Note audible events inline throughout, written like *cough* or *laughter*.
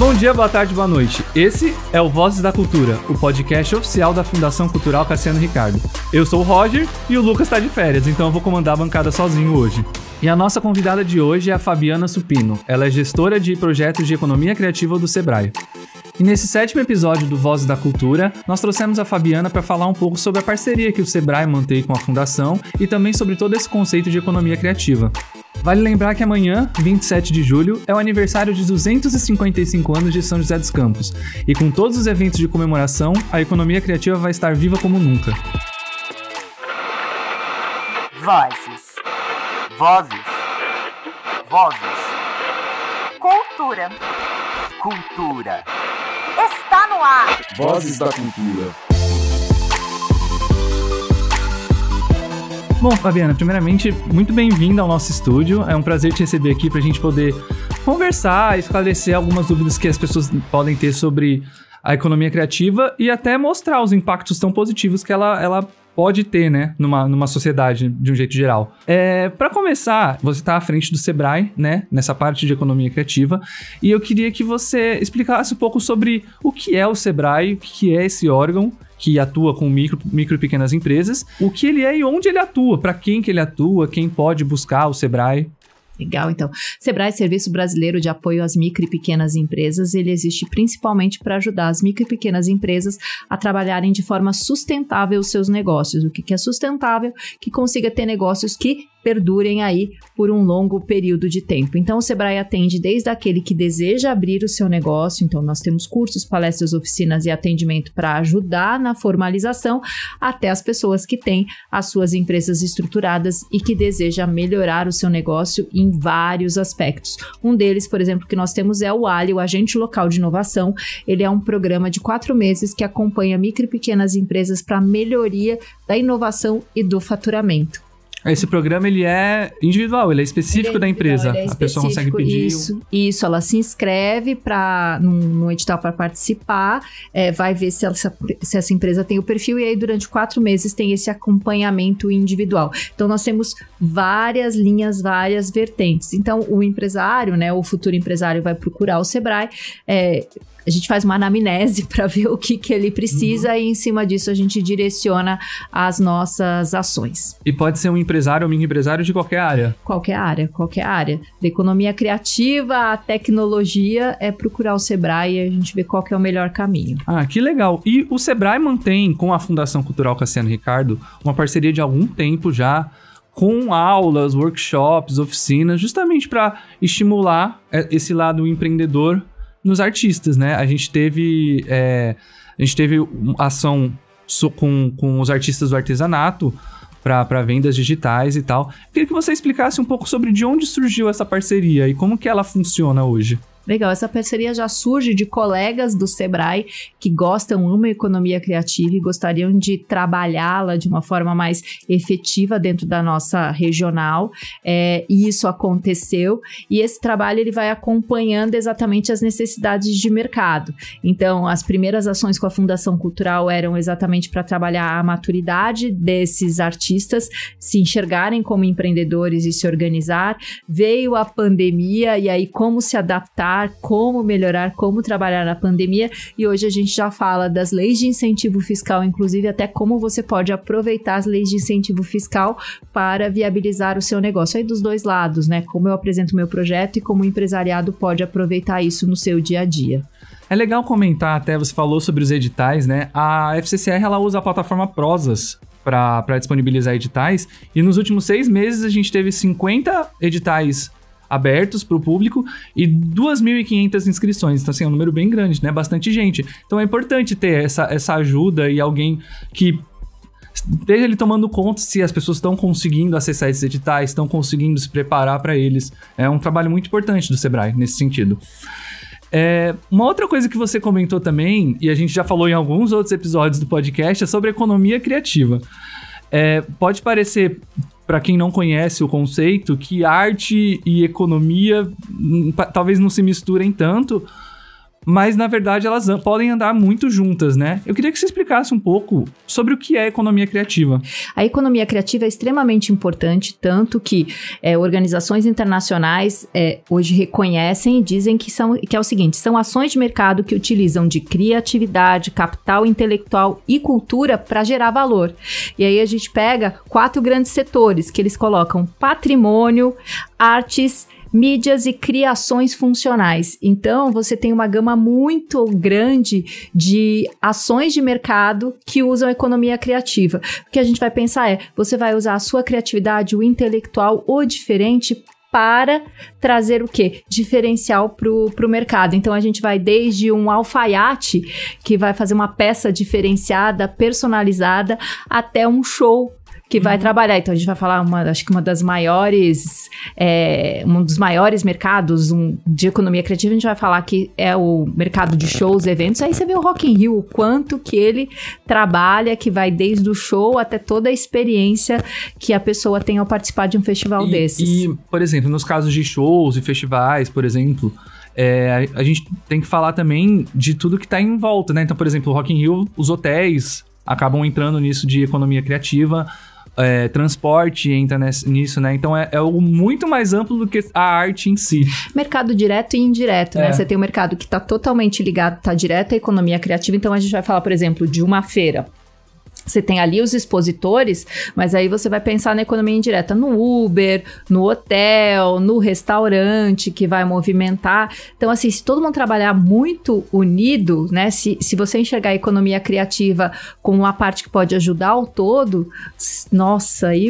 Bom dia, boa tarde, boa noite. Esse é o Vozes da Cultura, o podcast oficial da Fundação Cultural Cassiano Ricardo. Eu sou o Roger e o Lucas está de férias, então eu vou comandar a bancada sozinho hoje. E a nossa convidada de hoje é a Fabiana Supino. Ela é gestora de projetos de economia criativa do Sebrae. E nesse sétimo episódio do Vozes da Cultura, nós trouxemos a Fabiana para falar um pouco sobre a parceria que o Sebrae mantém com a Fundação e também sobre todo esse conceito de economia criativa. Vale lembrar que amanhã, 27 de julho, é o aniversário de 255 anos de São José dos Campos, e com todos os eventos de comemoração, a economia criativa vai estar viva como nunca. Vozes. Vozes. Vozes. Cultura. Cultura. Está no ar. Vozes da Cultura. Bom, Fabiana, primeiramente, muito bem-vinda ao nosso estúdio. É um prazer te receber aqui para a gente poder conversar, esclarecer algumas dúvidas que as pessoas podem ter sobre a economia criativa e até mostrar os impactos tão positivos que ela, ela pode ter, né, numa, numa sociedade de um jeito geral. É, para começar, você está à frente do Sebrae, né, nessa parte de economia criativa, e eu queria que você explicasse um pouco sobre o que é o Sebrae, o que é esse órgão que atua com micro, micro e pequenas empresas, o que ele é e onde ele atua, para quem que ele atua, quem pode buscar o Sebrae. Legal, então. Sebrae, Serviço Brasileiro de Apoio às Micro e Pequenas Empresas, ele existe principalmente para ajudar as micro e pequenas empresas a trabalharem de forma sustentável os seus negócios. O que, que é sustentável? Que consiga ter negócios que perdurem aí por um longo período de tempo. Então, o Sebrae atende desde aquele que deseja abrir o seu negócio, então nós temos cursos, palestras, oficinas e atendimento para ajudar na formalização, até as pessoas que têm as suas empresas estruturadas e que deseja melhorar o seu negócio em vários aspectos. Um deles, por exemplo, que nós temos é o Ali, o Agente Local de Inovação. Ele é um programa de quatro meses que acompanha micro e pequenas empresas para melhoria da inovação e do faturamento. Esse programa ele é individual, ele é específico Ele é da empresa. é a pessoa consegue pedir. um Isso, isso, ela se inscreve para num, num edital para participar, é, vai ver se, ela- se essa empresa tem o perfil e aí durante quatro meses tem esse acompanhamento individual. Então nós temos várias linhas, várias vertentes. Então o empresário, né, o futuro empresário vai procurar o Sebrae. A gente faz uma anamnese *laughs* para ver o que, que ele precisa e em cima disso a gente direciona as nossas ações E pode ser um empresário ou mini empresário de qualquer área. qualquer área, qualquer área. Da economia criativa à tecnologia é procurar o Sebrae e a gente vê qual é o melhor caminho. Ah, que legal. E o Sebrae mantém com a Fundação Cultural Cassiano Ricardo uma parceria de algum tempo já com aulas, workshops, oficinas, justamente para estimular é, esse lado empreendedor nos artistas, né? A gente teve é, a gente teve ação com, com os artistas do artesanato para vendas digitais e tal. Queria que você explicasse um pouco sobre de onde surgiu essa parceria e como que ela funciona hoje. Legal, essa parceria já surge de colegas do Sebrae que gostam, amam a economia criativa e gostariam de trabalhá-la de uma forma mais efetiva dentro da nossa regional. É, e isso aconteceu. E esse trabalho ele vai acompanhando exatamente as necessidades de mercado. Então, as primeiras ações com a Fundação Cultural eram exatamente para trabalhar a maturidade desses artistas, se enxergarem como empreendedores e se organizar. Veio a pandemia e aí como se adaptar, como melhorar, como trabalhar na pandemia. E hoje a gente já fala das leis de incentivo fiscal, inclusive até como você pode aproveitar as leis de incentivo fiscal para viabilizar o seu negócio. Aí dos dois lados, né? Como eu apresento meu projeto e como o empresariado pode aproveitar isso no seu dia a dia. É legal comentar, até você falou sobre os editais, né? A FCCR ela usa a plataforma Prosas para disponibilizar editais e nos últimos seis meses a gente teve 50 editais abertos para o público e 2.500 inscrições. Então, assim, é um número bem grande, né? Bastante gente. Então, é importante ter essa, essa ajuda e alguém que esteja ali tomando conta se as pessoas estão conseguindo acessar esses editais, estão conseguindo se preparar para eles. É um trabalho muito importante do Sebrae nesse sentido. É, uma outra coisa que você comentou também, e a gente já falou em alguns outros episódios do podcast, é sobre economia criativa. É, pode parecer, para quem não conhece o conceito, que arte e economia talvez não se misturem tanto, mas na verdade elas podem andar muito juntas, né? Eu queria que você explicasse um pouco sobre o que é economia criativa. A economia criativa é extremamente importante, tanto que é, organizações internacionais é, hoje reconhecem e dizem que, são, que é o seguinte: são ações de mercado que utilizam de criatividade, capital intelectual e cultura para gerar valor. E aí a gente pega quatro grandes setores que eles colocam: patrimônio, artes. Mídias e criações funcionais. Então, você tem uma gama muito grande de ações de mercado que usam economia criativa. O que a gente vai pensar é: você vai usar a sua criatividade, o intelectual ou diferente para trazer o quê? Diferencial para o mercado. Então a gente vai desde um alfaiate que vai fazer uma peça diferenciada, personalizada, até um show que vai trabalhar. Então a gente vai falar uma, acho que uma das maiores, é, um dos maiores mercados um, de economia criativa. A gente vai falar que é o mercado de shows, eventos. Aí você vê o Rock in Rio, o quanto que ele trabalha, que vai desde o show até toda a experiência que a pessoa tem ao participar de um festival e, desses. E, por exemplo, nos casos de shows e festivais, por exemplo, é, a, a gente tem que falar também de tudo que está em volta, né? Então, por exemplo, o Rock in Rio, os hotéis acabam entrando nisso de economia criativa. É, transporte entra nisso, né? Então é, é algo muito mais amplo do que a arte em si. Mercado direto e indireto, É. né? Você tem um mercado que está totalmente ligado, está direto à economia criativa. Então a gente vai falar, por exemplo, de uma feira. Você tem ali os expositores, mas aí você vai pensar na economia indireta no Uber, no hotel, no restaurante que vai movimentar. Então, assim, se todo mundo trabalhar muito unido, né? Se, se você enxergar a economia criativa como uma parte que pode ajudar o todo, nossa, aí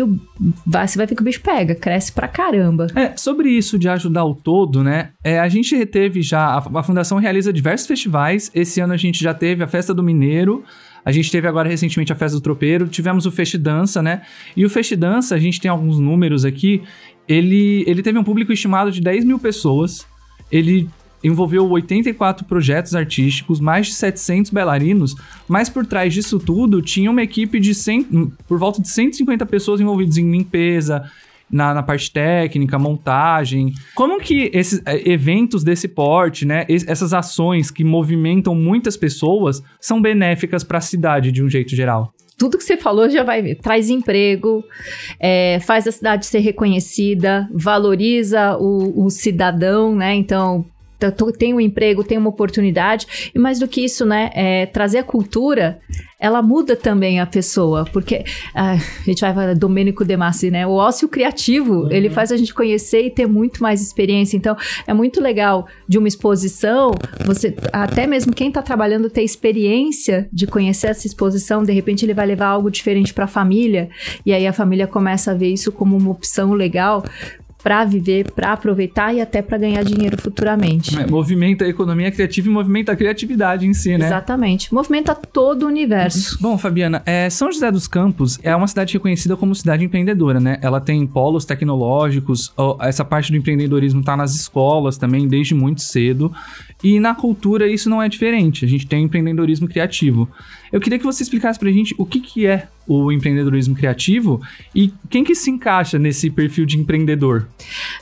vai, você vai ver que o bicho pega, cresce pra caramba. É, sobre isso de ajudar o todo, né? É, a gente reteve já. A, a Fundação realiza diversos festivais. Esse ano a gente já teve a Festa do Mineiro. A gente teve agora recentemente a Festa do Tropeiro. Tivemos o Fest Dança, né? E o Fest Dança, a gente tem alguns números aqui. Ele, ele teve um público estimado de 10 mil pessoas. Ele envolveu 84 projetos artísticos, mais de 700 bailarinos, mas por trás disso tudo tinha uma equipe de 100, por volta de 150 pessoas envolvidas em limpeza, na, na parte técnica, montagem. Como que esses eh, eventos desse porte, né, es- essas ações que movimentam muitas pessoas são benéficas para a cidade de um jeito geral? tudo que você falou já vai. Traz emprego, é, faz a cidade ser reconhecida, valoriza o, o cidadão, né? Então. T- t- Tem um emprego, tem uma oportunidade, e mais do que isso, né? é, trazer a cultura, ela muda também a pessoa, porque ah, a gente vai falar Domênico De Massi, né? O ócio criativo, ele faz a gente conhecer e ter muito mais experiência. Então, é muito legal de uma exposição, você até mesmo quem está trabalhando ter experiência de conhecer essa exposição, de repente ele vai levar algo diferente para a família, e aí a família começa a ver isso como uma opção legal para viver, para aproveitar e até para ganhar dinheiro futuramente. É, movimenta a economia criativa e movimenta a criatividade em si, né? Exatamente. Movimenta todo o universo. Bom, Fabiana, é, São José dos Campos é uma cidade reconhecida como cidade empreendedora, né? Ela tem polos tecnológicos, essa parte do empreendedorismo tá nas escolas também desde muito cedo. E na cultura isso não é diferente. A gente tem empreendedorismo criativo. Eu queria que você explicasse pra gente o que, que é o empreendedorismo criativo e quem que se encaixa nesse perfil de empreendedor.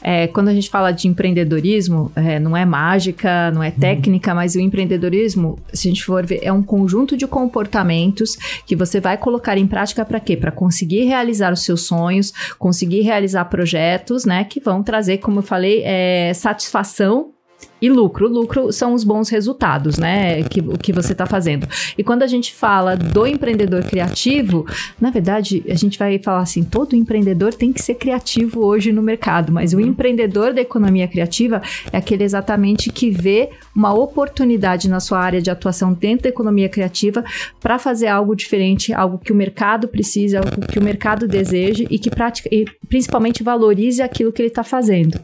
É, quando a gente fala de empreendedorismo, é, não é mágica, não é técnica, mas o empreendedorismo, se a gente for ver, é um conjunto de comportamentos que você vai colocar em prática para quê? Para conseguir realizar os seus sonhos, conseguir realizar projetos, né, que vão trazer, como eu falei, é, satisfação e lucro. Lucro são os bons resultados, né? Que, o que você está fazendo. E quando a gente fala do empreendedor criativo, na verdade, a gente vai falar assim: todo empreendedor tem que ser criativo hoje no mercado, mas o empreendedor da economia criativa é aquele exatamente que vê uma oportunidade na sua área de atuação dentro da economia criativa para fazer algo diferente, algo que o mercado precisa, algo que o mercado deseja e que pratica, e principalmente valorize aquilo que ele está fazendo.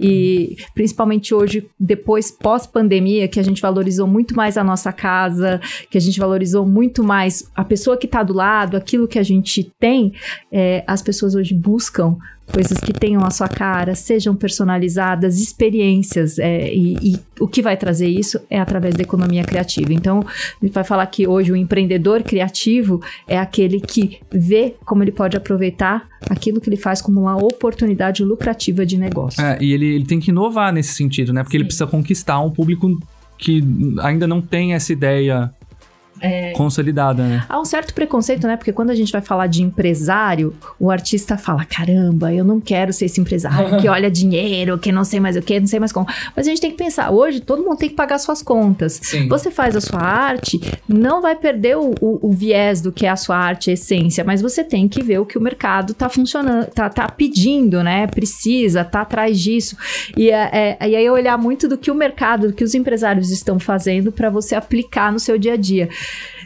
E principalmente hoje, depois pós-pandemia, que a gente valorizou muito mais a nossa casa, que a gente valorizou muito mais a pessoa que está do lado, aquilo que a gente tem, é, as pessoas hoje buscam coisas que tenham a sua cara, sejam personalizadas, experiências, é, e, e o que vai trazer isso é através da economia criativa. Então, a gente vai falar que hoje o empreendedor criativo é aquele que vê como ele pode aproveitar aquilo que ele faz como uma oportunidade lucrativa de negócio. É, e ele, ele tem que inovar nesse sentido, né? Porque ele Sim. precisa conquistar um público que ainda não têm essa ideia consolidada, né? Há um certo preconceito, né? Porque quando a gente vai falar de empresário, o artista fala: caramba, eu não quero ser esse empresário que *laughs* olha dinheiro, que não sei mais o que, não sei mais como. Mas a gente tem que pensar: hoje todo mundo tem que pagar suas contas. Sim. Você faz a sua arte, não vai perder o, o- o viés do que é a sua arte, a essência, mas você tem que ver o que o mercado tá funcionando, tá, tá pedindo, né? Precisa, tá atrás disso. E, é, é- e aí olhar muito do que o mercado, do que os empresários estão fazendo para você aplicar no seu dia a dia.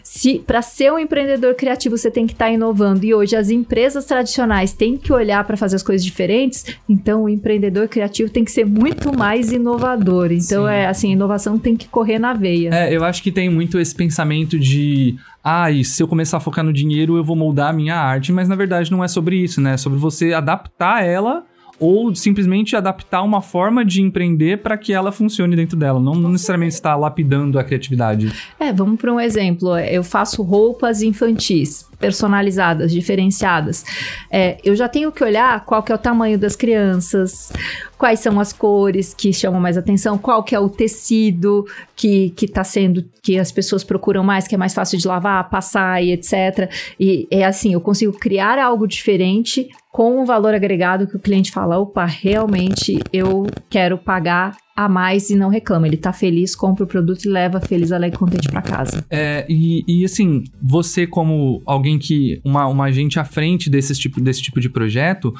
Se para ser um empreendedor criativo você tem que estar inovando e hoje as empresas tradicionais têm que olhar para fazer as coisas diferentes, então o empreendedor criativo tem que ser muito mais inovador. Então Sim. é assim, inovação tem que correr na veia. É, eu acho que tem muito esse pensamento de. Ai, se eu começar a focar no dinheiro, eu vou moldar a minha arte, mas na verdade não é sobre isso, né? É sobre você adaptar ela ou simplesmente adaptar uma forma de empreender para que ela funcione dentro dela. Não, não necessariamente está lapidando a criatividade. É, vamos para um exemplo. Eu faço roupas infantis, personalizadas, diferenciadas. É, eu já tenho que olhar qual que é o tamanho das crianças, quais são as cores que chamam mais atenção, qual que é o tecido que, que tá sendo, que as pessoas procuram mais, que é mais fácil de lavar, passar e etc. E é assim, eu consigo criar algo diferente com um valor agregado que o cliente fala, opa, realmente eu quero pagar a mais e não reclama. Ele tá feliz, compra o produto e leva feliz, alegre contente pra casa. É, e, e, assim, você como alguém que. Uma, uma agente à frente desse tipo, desse tipo de projeto.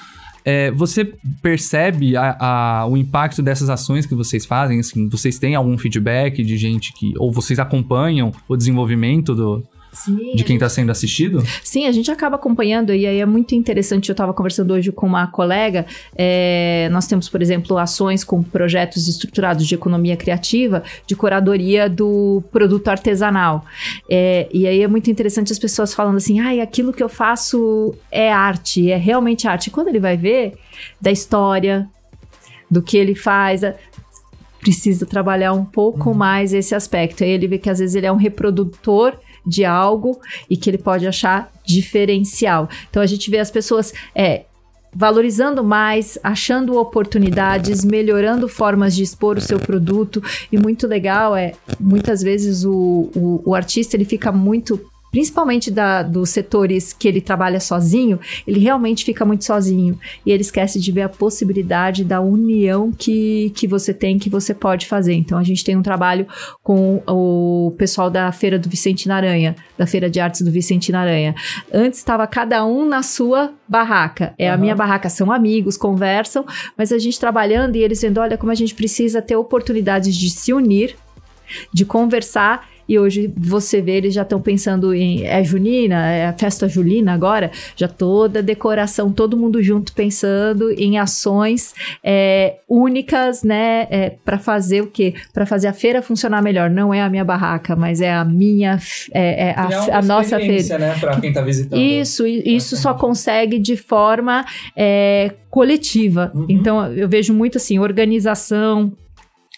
é, você percebe a- a- o impacto dessas ações que vocês fazem? Assim, vocês têm algum feedback de gente que. Ou vocês acompanham o desenvolvimento do, Sim, de quem está sendo assistido? Sim, a gente acaba acompanhando e aí é muito interessante. Eu estava conversando hoje com uma colega. é, nós temos, por exemplo, ações com projetos estruturados de economia criativa, de curadoria do produto artesanal. É, e aí é muito interessante as pessoas falando assim: ai, aquilo que eu faço é arte, é realmente arte. E quando ele vai ver da história, do que ele faz. a- Precisa trabalhar um pouco mais esse aspecto. Aí ele vê que às vezes ele é um reprodutor de algo e que ele pode achar diferencial. Então a gente vê as pessoas é, valorizando mais, achando oportunidades, melhorando formas de expor o seu produto e muito legal é muitas vezes o, o, o artista ele fica muito Principalmente da, dos setores que ele trabalha sozinho, ele realmente fica muito sozinho. E ele esquece de ver a possibilidade da união que, que você tem, que você pode fazer. Então, a gente tem um trabalho com o pessoal da Feira do Vicente Aranha, da Feira de Artes do Vicente Aranha. Antes estava cada um na sua barraca. É a minha barraca, são amigos, conversam, mas a gente trabalhando e eles vendo, olha como a gente precisa ter oportunidades de se unir, de conversar. E hoje você vê, eles já estão pensando em. É junina, é a festa julina agora, já toda decoração, todo mundo junto pensando em ações é, únicas, né? para fazer o quê? Para fazer a feira funcionar melhor. Não é a minha barraca, mas é a minha. É, é a, a nossa feira. né, para quem tá visitando. Isso, isso só consegue de forma é, coletiva. Uhum. Então, eu vejo muito assim, organização,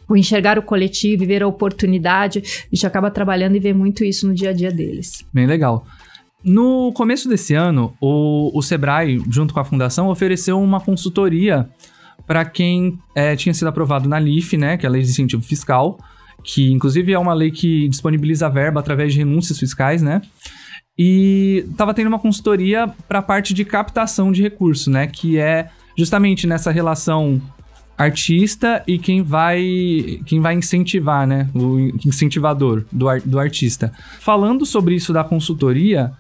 o enxergar o coletivo e ver a oportunidade. A gente acaba trabalhando e vê muito isso no dia a dia deles. Bem legal. No começo desse ano, o, o Sebrae, junto com a fundação, ofereceu uma consultoria para quem é, tinha sido aprovado na LIF, né, que é a Lei de Incentivo Fiscal, que inclusive é uma lei que disponibiliza verba através de renúncias fiscais, né? E estava tendo uma consultoria para a parte de captação de recursos, né, que é justamente nessa relação artista e quem vai quem vai incentivar, né? O incentivador do, ar- do artista. Falando sobre isso da consultoria,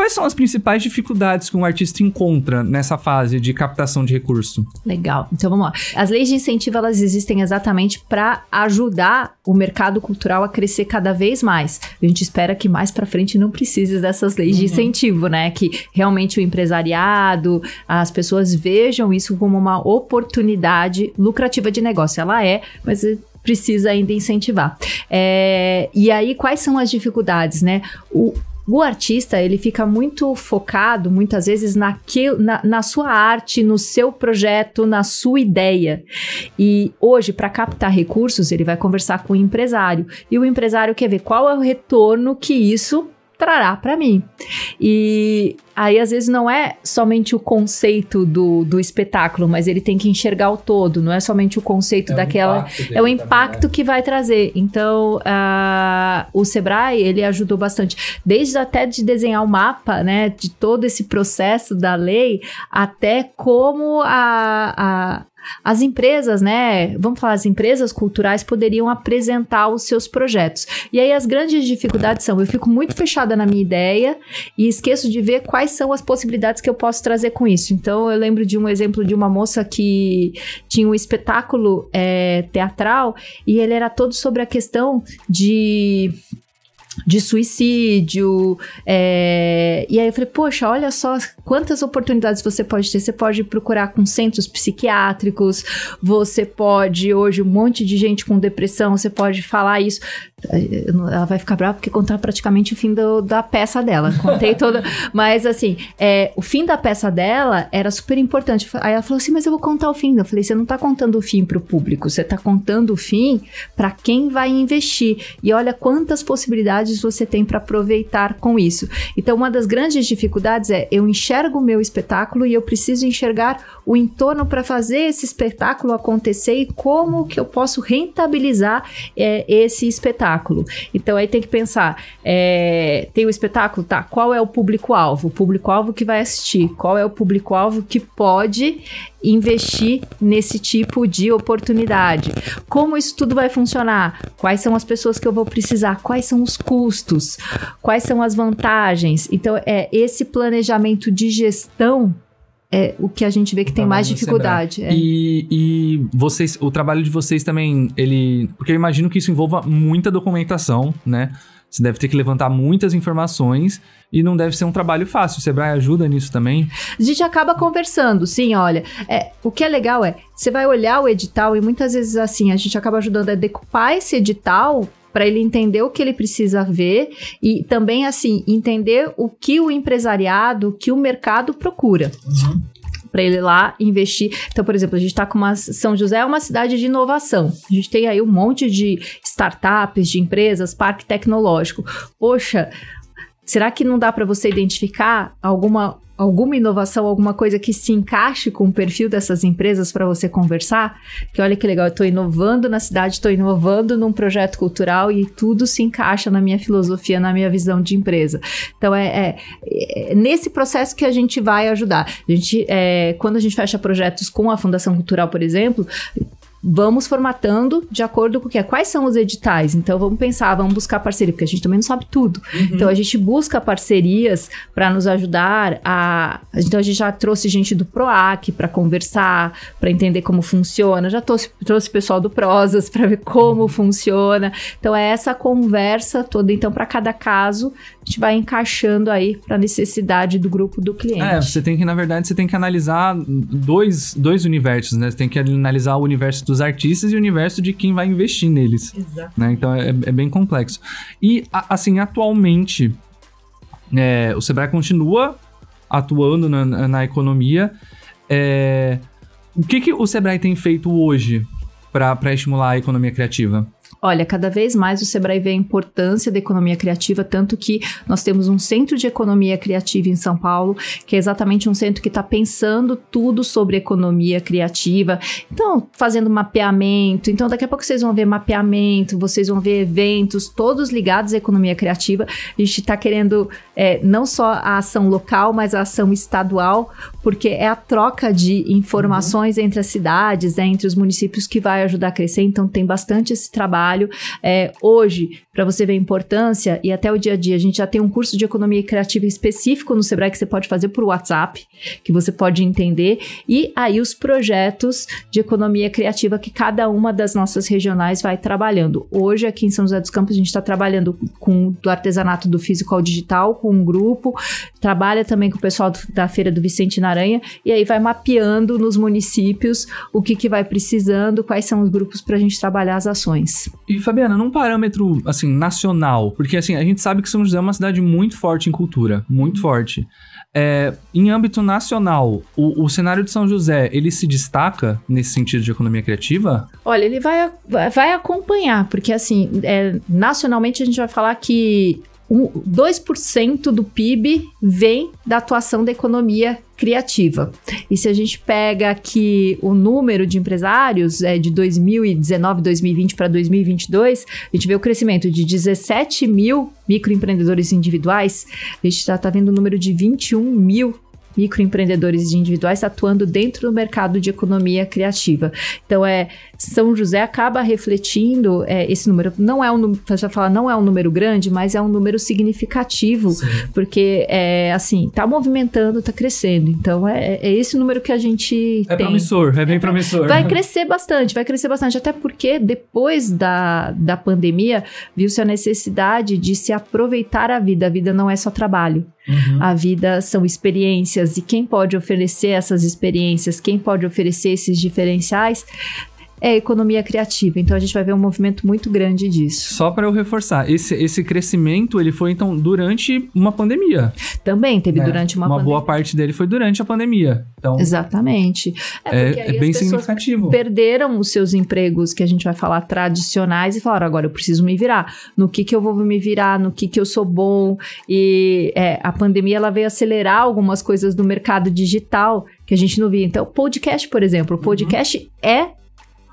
quais são as principais dificuldades que um artista encontra nessa fase de captação de recurso? Legal. Então vamos lá. As leis de incentivo elas existem exatamente para ajudar o mercado cultural a crescer cada vez mais. A gente espera que mais para frente não precise dessas leis de incentivo, né? Que realmente o empresariado, as pessoas vejam isso como uma oportunidade lucrativa de negócio. Ela é, mas precisa ainda incentivar. É, e aí, quais são as dificuldades, né? O, o artista, ele fica muito focado, muitas vezes, naquilo, na, na sua arte, no seu projeto, na sua ideia. E hoje, para captar recursos, ele vai conversar com o empresário. E o empresário quer ver qual é o retorno que isso trará para mim. E aí, às vezes, não é somente o conceito do, do espetáculo, mas ele tem que enxergar o todo, não é somente o conceito daquela. é o impacto que vai trazer. Então, uh, o Sebrae, ele ajudou bastante, desde até de desenhar o mapa, né, de todo esse processo da lei, até como a, a as empresas, né? Vamos falar, as empresas culturais poderiam apresentar os seus projetos. E aí as grandes dificuldades são: eu fico muito fechada na minha ideia e esqueço de ver quais são as possibilidades que eu posso trazer com isso. Então eu lembro de um exemplo de uma moça que tinha um espetáculo é, teatral e ele era todo sobre a questão de de suicídio. É... E aí eu falei, poxa, olha só quantas oportunidades você pode ter. Você pode procurar com centros psiquiátricos, você pode, hoje, um monte de gente com depressão, você pode falar isso. Ela vai ficar brava porque contar praticamente o fim do, da peça dela. Contei toda. *laughs* Mas assim, é, o fim da peça dela era super importante. Aí ela falou assim: Mas eu vou contar o fim. Eu falei: Você não tá contando o fim pro público, você tá contando o fim para quem vai investir. E olha quantas possibilidades você tem para aproveitar com isso. Então, uma das grandes dificuldades é eu enxergo o meu espetáculo e eu preciso enxergar o entorno para fazer esse espetáculo acontecer e como que eu posso rentabilizar é, esse espetáculo. Então aí tem que pensar, é, tem o espetáculo, tá? Qual é o público-alvo? O público-alvo que vai assistir? Qual é o público-alvo que pode investir nesse tipo de oportunidade? Como isso tudo vai funcionar? Quais são as pessoas que eu vou precisar? Quais são os custos? Quais são as vantagens? Então é esse planejamento de gestão é o que a gente vê que tem mais dificuldade. É. E, e vocês, o trabalho de vocês também, ele. Porque eu imagino que isso envolva muita documentação, né? Você deve ter que levantar muitas informações e não deve ser um trabalho fácil. O Sebrae ajuda nisso também? A gente acaba conversando, sim, olha. É, o que é legal é, você vai olhar o edital e muitas vezes assim, a gente acaba ajudando a decupar esse edital para ele entender o que ele precisa ver e também assim entender o que o empresariado, o que o mercado procura. Uhum para ele lá investir. Então, por exemplo, a gente está com uma São José é uma cidade de inovação. A gente tem aí um monte de startups, de empresas, parque tecnológico. Poxa, será que não dá para você identificar alguma alguma inovação, alguma coisa que se encaixe com o perfil dessas empresas para você conversar? Que olha que legal, eu estou inovando na cidade, estou inovando num projeto cultural e tudo se encaixa na minha filosofia, na minha visão de empresa. Então é, é, é nesse processo que a gente vai ajudar. A gente, é, quando a gente fecha projetos com a Fundação Cultural, por exemplo, vamos formatando de acordo com o que é. Quais são os editais? Então vamos pensar, vamos buscar parceria, porque a gente também não sabe tudo. Uhum. Então a gente busca parcerias para nos ajudar a. Então a gente já trouxe gente do PROAC para conversar, para entender como funciona. Já trouxe, trouxe pessoal do Prosas para ver como uhum. funciona. Então é essa conversa toda. Então, para cada caso, a gente vai encaixando aí para a necessidade do grupo do cliente. É, você tem que, na verdade, você tem que analisar dois, dois universos, né? Você tem que analisar o universo dos artistas e o universo de quem vai investir neles. Exato. Né? Então é, é bem complexo. E, assim, atualmente, é, o Sebrae continua atuando na, na economia. É, o que, que o Sebrae tem feito hoje para estimular a economia criativa? Olha, cada vez mais o Sebrae vê a importância da economia criativa, tanto que nós temos um centro de economia criativa em São Paulo, que é exatamente um centro que está pensando tudo sobre economia criativa. Então, fazendo mapeamento. Então, daqui a pouco vocês vão ver mapeamento, vocês vão ver eventos, todos ligados à economia criativa. A gente está querendo é, não só a ação local, mas a ação estadual, porque é a troca de informações uhum. entre as cidades, é, entre os municípios que vai ajudar a crescer. Então, tem bastante esse trabalho trabalho. É, hoje, para você ver a importância e até o dia a dia, a gente já tem um curso de economia criativa específico no Sebrae que você pode fazer por WhatsApp, que você pode entender, e aí os projetos de economia criativa que cada uma das nossas regionais vai trabalhando. Hoje, aqui em São José dos Campos, a gente está trabalhando com do artesanato do físico ao digital, com um grupo, trabalha também com o pessoal do, da Feira do Vicente Naranha, e aí vai mapeando nos municípios o que, que vai precisando, quais são os grupos para a gente trabalhar as ações. E Fabiana, num parâmetro assim nacional, porque assim a gente sabe que São José é uma cidade muito forte em cultura, muito uhum. forte. É, em âmbito nacional, o, o, cenário de São José, ele se destaca nesse sentido de economia criativa? Olha, ele vai, vai acompanhar, porque assim, é, nacionalmente a gente vai falar que um, 2% do PIB vem da atuação da economia criativa. E se a gente pega aqui o número de empresários é, de 2019, 2020 para 2022, a gente vê o crescimento de 17 mil microempreendedores individuais, a gente está vendo o número de 21 mil microempreendedores individuais atuando dentro do mercado de economia criativa. Então, é São José acaba refletindo é, esse número. Não é um número, já falar, não é um número grande, mas é um número significativo, Sim. porque é assim, está movimentando, está crescendo. Então, é, é esse número que a gente É tem. promissor, é bem promissor. Vai crescer bastante, vai crescer bastante, até porque depois da, da pandemia viu-se a necessidade de se aproveitar a vida. A vida não é só trabalho. Uhum. A vida são experiências e quem pode oferecer essas experiências, quem pode oferecer esses diferenciais é a economia criativa. Então a gente vai ver um movimento muito grande disso. Só para eu reforçar, esse, esse crescimento ele foi então durante uma pandemia. Também teve né? durante uma, Uma pandemia. boa parte dele foi durante a pandemia. Então Exatamente. É, porque é, é bem significativo. perderam os seus empregos que a gente vai falar tradicionais e falaram agora eu preciso me virar no que que eu vou me virar no que que eu sou bom e é, a pandemia ela veio acelerar algumas coisas do mercado digital que a gente não via então podcast por exemplo o podcast é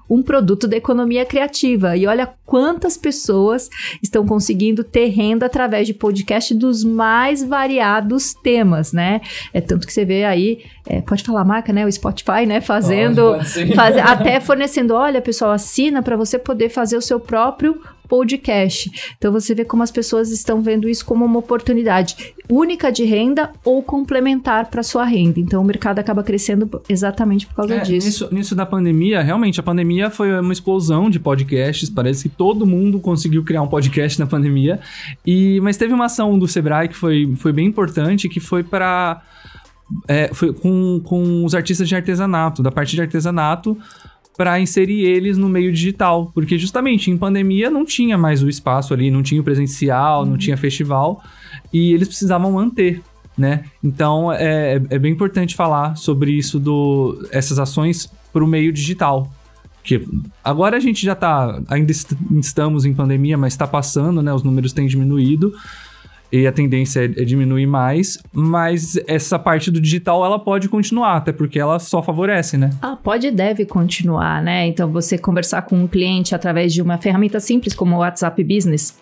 um produto da economia criativa. E olha quantas pessoas estão conseguindo ter renda através de podcast dos mais variados temas, né? É tanto que você vê aí, é, pode falar a marca, né? O Spotify, né? Fazendo Pode, pode. Faz- até fornecendo, olha, pessoal, assina para você poder fazer o seu próprio podcast. Então você vê como as pessoas estão vendo isso como uma oportunidade única de renda ou complementar para sua renda. Então o mercado acaba crescendo exatamente por causa É, disso. nisso, nisso da pandemia, realmente, a pandemia foi uma explosão de podcasts. Parece que todo mundo conseguiu criar um podcast na pandemia. E, mas teve uma ação do Sebrae que foi, foi bem importante, que foi para foi com, com os artistas de artesanato, da parte de artesanato, para inserir eles no meio digital. Porque justamente em pandemia não tinha mais o espaço ali, não tinha o presencial, não tinha festival. E eles precisavam manter né? Então é, é bem importante falar sobre isso do essas ações para o meio digital. Que agora a gente já tá ainda est- estamos em pandemia, mas está passando, né? Os números têm diminuído e a tendência é, é diminuir mais, mas essa parte do digital ela pode continuar, até porque ela só favorece, né? Ah, pode e deve continuar, né? Então, você conversar com um cliente através de uma ferramenta simples como o WhatsApp Business.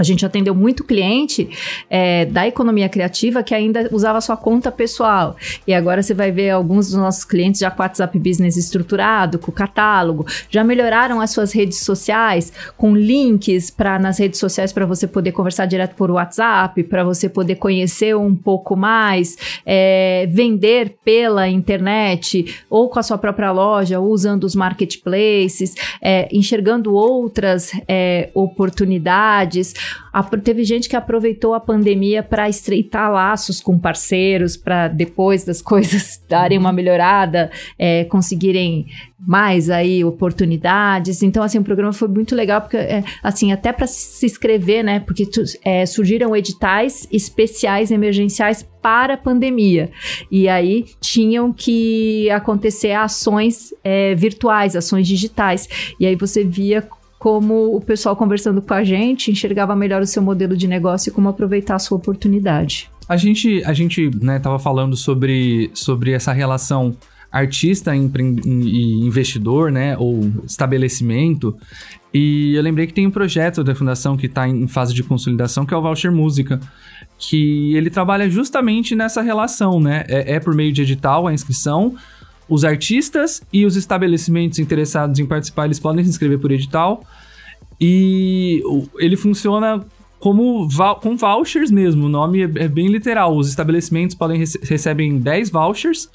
A gente atendeu muito cliente é, da economia criativa que ainda usava sua conta pessoal. E agora você vai ver alguns dos nossos clientes já com WhatsApp Business estruturado, com catálogo, já melhoraram as suas redes sociais, com links para nas redes sociais para você poder conversar direto por WhatsApp, para você poder conhecer um pouco mais, é, vender pela internet ou com a sua própria loja, ou usando os marketplaces, é, enxergando outras é, oportunidades. A- teve gente que aproveitou a pandemia para estreitar laços com parceiros, para depois das *laughs* coisas darem uma melhorada, é, conseguirem mais aí oportunidades. Então, assim, o programa foi muito legal, porque, é, assim, até para se inscrever, né? Porque tu- é, surgiram editais especiais, emergenciais para a pandemia. E aí tinham que acontecer ações é, virtuais, ações digitais. E aí você via como o pessoal conversando com a gente enxergava melhor o seu modelo de negócio e como aproveitar a sua oportunidade. A gente, a gente né, tava falando sobre, sobre essa relação artista e investidor, né, ou estabelecimento, e eu lembrei que tem um projeto da fundação que está em fase de consolidação, que é o Voucher Música, que ele trabalha justamente nessa relação, né, é, é por meio de edital a inscrição, os artistas e os estabelecimentos interessados em participar, eles podem se inscrever por edital, e ele funciona como com vouchers mesmo, o nome é, é bem literal. Os estabelecimentos podem rece recebem 10 vouchers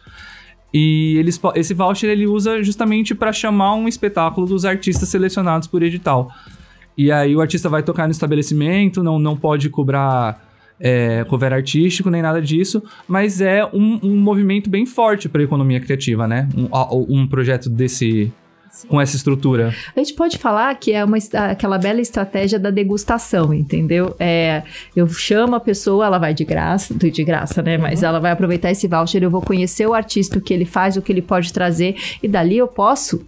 e eles, esse voucher ele usa justamente para chamar um espetáculo dos artistas selecionados por edital. E aí o artista vai tocar no estabelecimento, não, não pode cobrar é, cover artístico nem nada disso, mas é um, um movimento bem forte para a economia criativa, né? Um, um projeto desse com essa estrutura. A gente pode falar que é uma, aquela bela estratégia da degustação, entendeu? É, eu chamo a pessoa, ela vai de graça, de graça, né? Mas ela vai aproveitar esse voucher, eu vou conhecer o artista, o que ele faz, o que ele pode trazer, e dali eu posso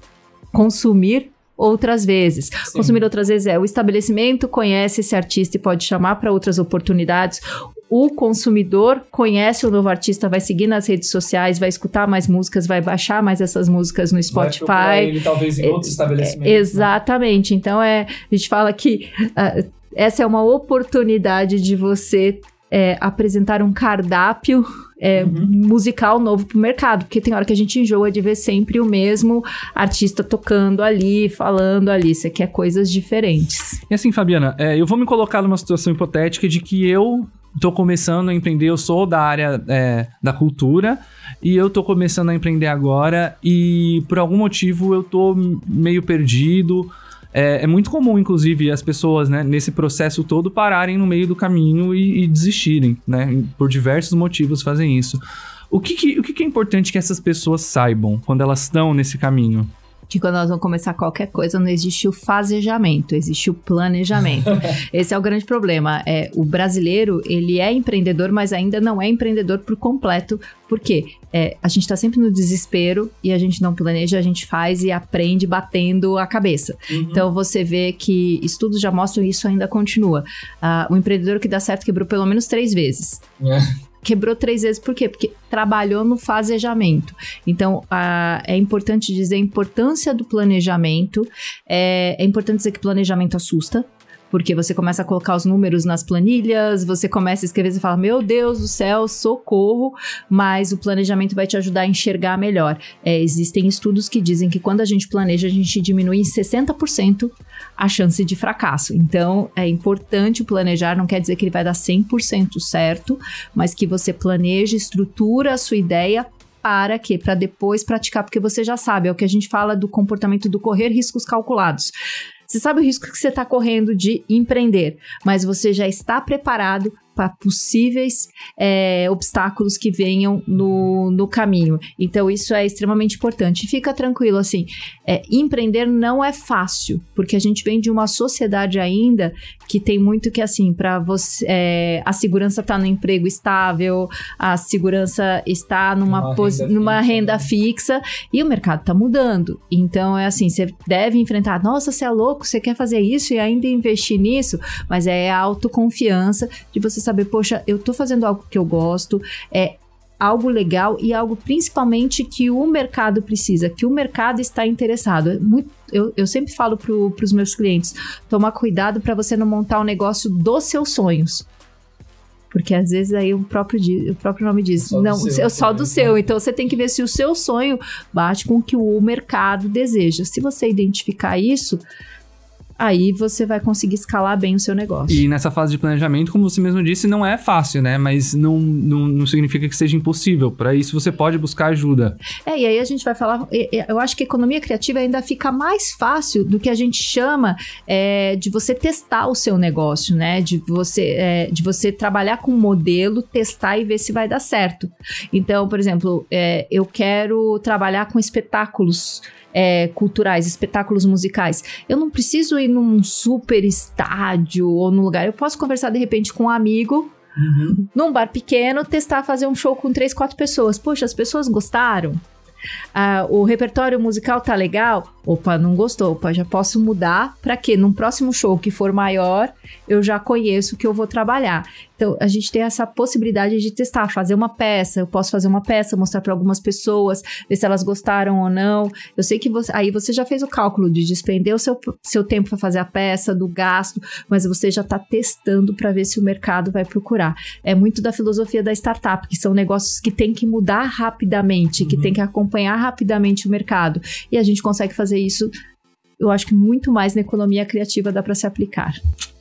consumir outras vezes. Consumir outras vezes é o estabelecimento conhece esse artista e pode chamar para outras oportunidades. O consumidor conhece o novo artista, vai seguir nas redes sociais, vai escutar mais músicas, vai baixar mais essas músicas no Spotify. ele talvez em É, outros estabelecimentos. É, Exatamente. Então é, a gente fala que ah, essa é uma oportunidade de você é, apresentar um cardápio é, musical novo pro mercado, porque tem hora que a gente enjoa de ver sempre o mesmo artista tocando ali, falando ali. Você quer coisas diferentes. E assim, Fabiana, é, eu vou me colocar numa situação hipotética de que eu tô começando a empreender, eu sou da área é, da cultura e eu tô começando a empreender agora e por algum motivo eu tô meio perdido. É, é muito comum, inclusive, as pessoas, né, nesse processo todo, pararem no meio do caminho e, e desistirem, né? Por diversos motivos fazem isso. O que, que- o que, que é importante que essas pessoas saibam quando elas estão nesse caminho? Que quando nós vamos começar qualquer coisa, não existe o fasejamento, existe o planejamento. *laughs* Esse é o grande problema. É, o brasileiro, ele é empreendedor, mas ainda não é empreendedor por completo. Por quê? É, a gente tá sempre no desespero e a gente não planeja, a gente faz e aprende batendo a cabeça. Então você vê que estudos já mostram isso ainda continua. Ah, o empreendedor que dá certo quebrou pelo menos três vezes. Quebrou três vezes, por quê? Porque trabalhou no fasejamento. Então, ah, é importante dizer a importância do planejamento. É, é importante dizer que planejamento assusta. Porque você começa a colocar os números nas planilhas, você começa a escrever e fala: Meu Deus do céu, socorro! Mas o planejamento vai te ajudar a enxergar melhor. É, existem estudos que dizem que quando a gente planeja, a gente diminui em 60% a chance de fracasso. Então, é importante planejar, não quer dizer que ele vai dar 100% certo, mas que você planeje, estrutura a sua ideia para quê? Para depois praticar, porque você já sabe, é o que a gente fala do comportamento do correr riscos calculados. Você sabe o risco que você está correndo de empreender, mas você já está preparado para possíveis é, obstáculos que venham no, no caminho. Então, isso é extremamente importante. Fica tranquilo, assim, é, empreender não é fácil, porque a gente vem de uma sociedade ainda que tem muito que, assim, para você. é, a segurança está no emprego estável, a segurança está numa, renda numa fixa, renda né? fixa e o mercado está mudando. Então, é assim, você deve enfrentar, nossa, você é louco, você quer fazer isso e ainda investir nisso, mas é a autoconfiança de você saber, poxa, eu tô fazendo algo que eu gosto, é algo legal e algo principalmente que o mercado precisa, que o mercado está interessado. É muito- eu, eu sempre falo para os meus clientes, tomar cuidado para você não montar um negócio dos seus sonhos. Porque às vezes aí o próprio, o próprio nome diz, Só não, seu só do né? seu. Então você tem que ver se o seu sonho bate com o que o mercado deseja. Se você identificar isso, aí você vai conseguir escalar bem o seu negócio. E nessa fase de planejamento, como você mesmo disse, não é fácil, né? Mas não, não, não significa que seja impossível. Para isso, você pode buscar ajuda. É, e aí a gente vai falar. Eu acho que economia criativa ainda fica mais fácil do que a gente chama é, de você testar o seu negócio, né? De você, é, de você trabalhar com um modelo, testar e ver se vai dar certo. Então, por exemplo, é, eu quero trabalhar com espetáculos. é, culturais, espetáculos musicais. Eu não preciso ir num super estádio ou num lugar. Eu posso conversar de repente com um amigo num bar pequeno, testar fazer um show com três, quatro pessoas. Poxa, as pessoas gostaram? Ah, o repertório musical tá legal? Opa, não gostou. Opa, já posso mudar para quê? Num próximo show que for maior, eu já conheço o que eu vou trabalhar. Então, a gente tem essa possibilidade de testar, fazer uma peça. Eu posso fazer uma peça, mostrar para algumas pessoas, ver se elas gostaram ou não. Eu sei que você, aí você já fez o cálculo de despender o seu, seu tempo para fazer a peça, do gasto, mas você já está testando para ver se o mercado vai procurar. É muito da filosofia da startup, que são negócios que tem que mudar rapidamente, que tem que acompanhar rapidamente o mercado. E a gente consegue fazer isso, eu acho que muito mais na economia criativa dá para se aplicar.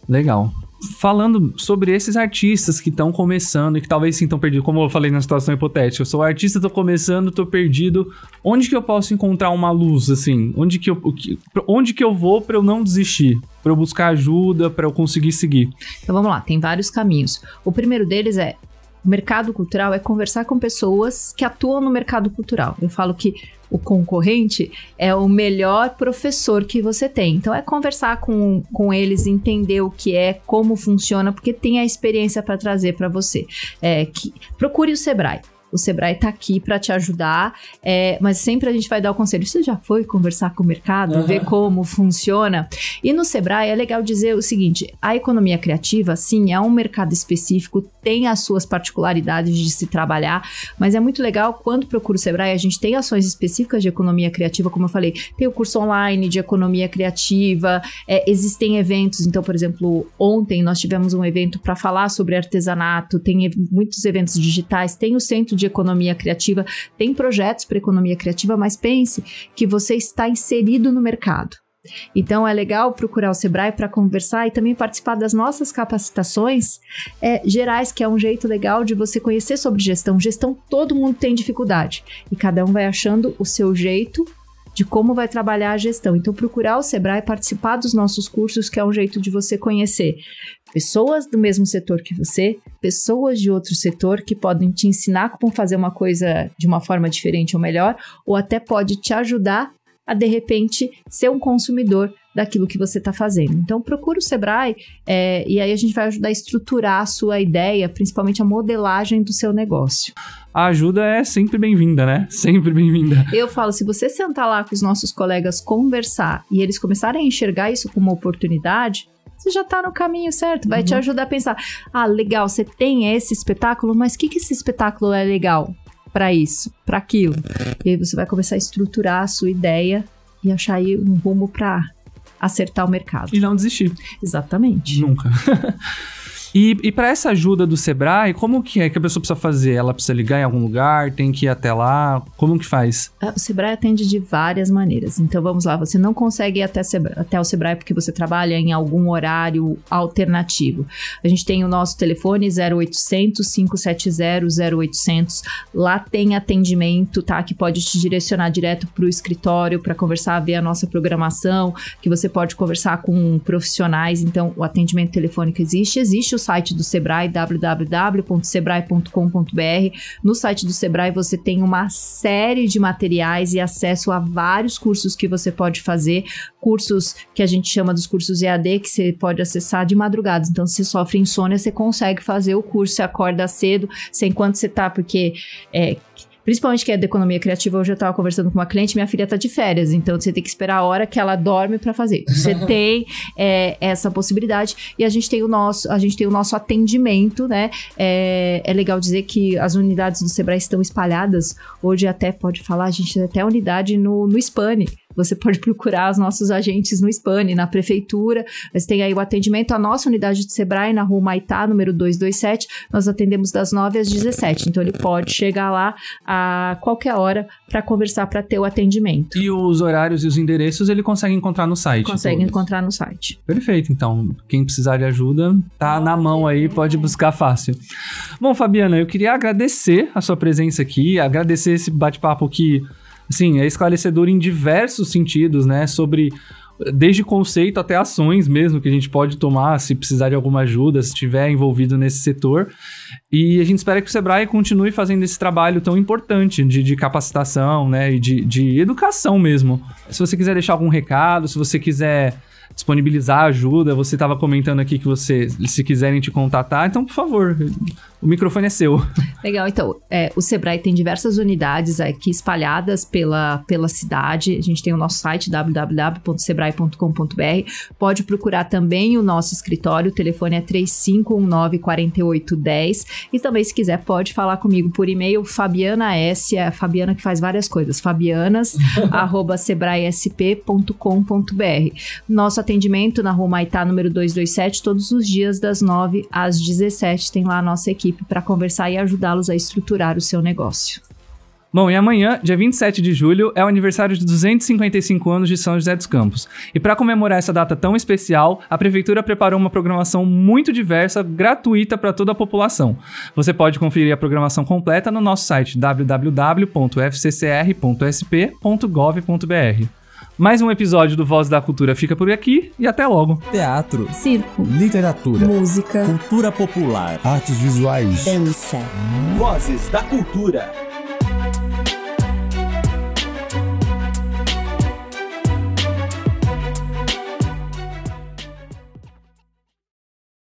Legal. Falando sobre esses artistas que estão começando e que talvez sintam perdido, como eu falei na situação hipotética, eu sou artista, tô começando, tô perdido. Onde que eu posso encontrar uma luz, assim? Onde que eu, onde que eu vou para eu não desistir? Para eu buscar ajuda, para eu conseguir seguir? Então vamos lá, tem vários caminhos. O primeiro deles é o mercado cultural é conversar com pessoas que atuam no mercado cultural. Eu falo que o concorrente é o melhor professor que você tem. Então é conversar com, com eles, entender o que é, como funciona, porque tem a experiência para trazer para você. É, que, procure o Sebrae. O Sebrae está aqui para te ajudar, é, mas sempre a gente vai dar o conselho. Você já foi conversar com o mercado, Uhum. ver como funciona? E no Sebrae é legal dizer o seguinte: a economia criativa, sim, é um mercado específico, tem as suas particularidades de se trabalhar, mas é muito legal quando procura o Sebrae, a gente tem ações específicas de economia criativa, como eu falei, tem o curso online de economia criativa, é, existem eventos, então, por exemplo, ontem nós tivemos um evento para falar sobre artesanato, tem muitos eventos digitais, tem o Centro de Economia Criativa, tem projetos para economia criativa, mas pense que você está inserido no mercado. Então é legal procurar o Sebrae para conversar e também participar das nossas capacitações é, gerais, que é um jeito legal de você conhecer sobre gestão. Gestão todo mundo tem dificuldade e cada um vai achando o seu jeito de como vai trabalhar a gestão. Então procurar o Sebrae, participar dos nossos cursos, que é um jeito de você conhecer pessoas do mesmo setor que você, pessoas de outro setor que podem te ensinar como fazer uma coisa de uma forma diferente ou melhor, ou até pode te ajudar a de repente ser um consumidor daquilo que você está fazendo. Então procura o Sebrae é, e aí a gente vai ajudar a estruturar a sua ideia, principalmente a modelagem do seu negócio. A ajuda é sempre bem-vinda, né? Sempre bem-vinda. Eu falo, se você sentar lá com os nossos colegas conversar e eles começarem a enxergar isso como uma oportunidade, você já tá no caminho certo, vai te ajudar a pensar: ah, legal, você tem esse espetáculo, mas o que, que esse espetáculo é legal para isso, para aquilo? E aí você vai começar a estruturar a sua ideia e achar aí um rumo para acertar o mercado. E não desistir. Exatamente. Nunca. *laughs* E, e para essa ajuda do Sebrae, como que é que a pessoa precisa fazer? Ela precisa ligar em algum lugar? Tem que ir até lá? Como que faz? Ah, O Sebrae atende de várias maneiras. Então vamos lá, você não consegue ir até, Sebra- até o Sebrae porque você trabalha em algum horário alternativo. A gente tem o nosso telefone 0800 570 0800. Lá tem atendimento, tá? Que pode te direcionar direto para o escritório para conversar, ver a nossa programação, que você pode conversar com profissionais. Então o atendimento telefônico existe. Existe o site do Sebrae, www.sebrae.com.br. No site do Sebrae você tem uma série de materiais e acesso a vários cursos que você pode fazer, cursos que a gente chama dos cursos EAD que você pode acessar de madrugada. Então, se sofre insônia, você consegue fazer o curso, você acorda cedo, sem quanto você tá, porque é, Principalmente que é da economia criativa, hoje eu tava conversando com uma cliente, minha filha tá de férias, então você tem que esperar a hora que ela dorme para fazer. *laughs* Você tem é, essa possibilidade e a gente tem o nosso, a gente tem o nosso atendimento, né? É, é legal dizer que as unidades do Sebrae estão espalhadas. Hoje até pode falar, a gente tem até unidade no, no Spani. Você pode procurar os nossos agentes no Spani, na prefeitura. Você tem aí o atendimento. A nossa unidade de Sebrae, na rua Maitá, número 227, nós atendemos das 9 às 17. Então ele pode chegar lá a qualquer hora para conversar, para ter o atendimento. E os horários e os endereços ele consegue encontrar no site. Consegue todos. encontrar no site. Perfeito, então. Quem precisar de ajuda, tá na mão aí, pode buscar fácil. Bom, Fabiana, eu queria agradecer a sua presença aqui, agradecer esse bate-papo que, assim, é esclarecedor em diversos sentidos, né? Sobre. Desde conceito até ações mesmo que a gente pode tomar se precisar de alguma ajuda, se estiver envolvido nesse setor. E a gente espera que o Sebrae continue fazendo esse trabalho tão importante de, de capacitação, né? E de, de educação mesmo. Se você quiser deixar algum recado, se você quiser disponibilizar ajuda, você estava comentando aqui que você, se quiserem te contatar, então, por favor, o microfone é seu. Legal, então, é, o Sebrae tem diversas unidades aqui espalhadas pela, pela cidade. A gente tem o nosso site www.sebrae.com.br. Pode procurar também o nosso escritório, o telefone é 3519-4810. E também, se quiser, pode falar comigo por e-mail, Fabiana S, é a Fabiana que faz várias coisas, fabianas, *laughs* arroba sebraesp.com.br. Nosso atendimento na Rua Maitá, número 227, todos os dias das 9 às 17. Tem lá a nossa equipe para conversar e ajudá-los a estruturar o seu negócio. Bom, e amanhã, dia 27 de julho, é o aniversário de 255 anos de São José dos Campos. E para comemorar essa data tão especial, a prefeitura preparou uma programação muito diversa, gratuita para toda a população. Você pode conferir a programação completa no nosso site www.fccr.sp.gov.br. Mais um episódio do Voz da Cultura fica por aqui e até logo. Teatro, Circo, literatura, música, cultura popular, Artes visuais. dança. Vozes da Cultura.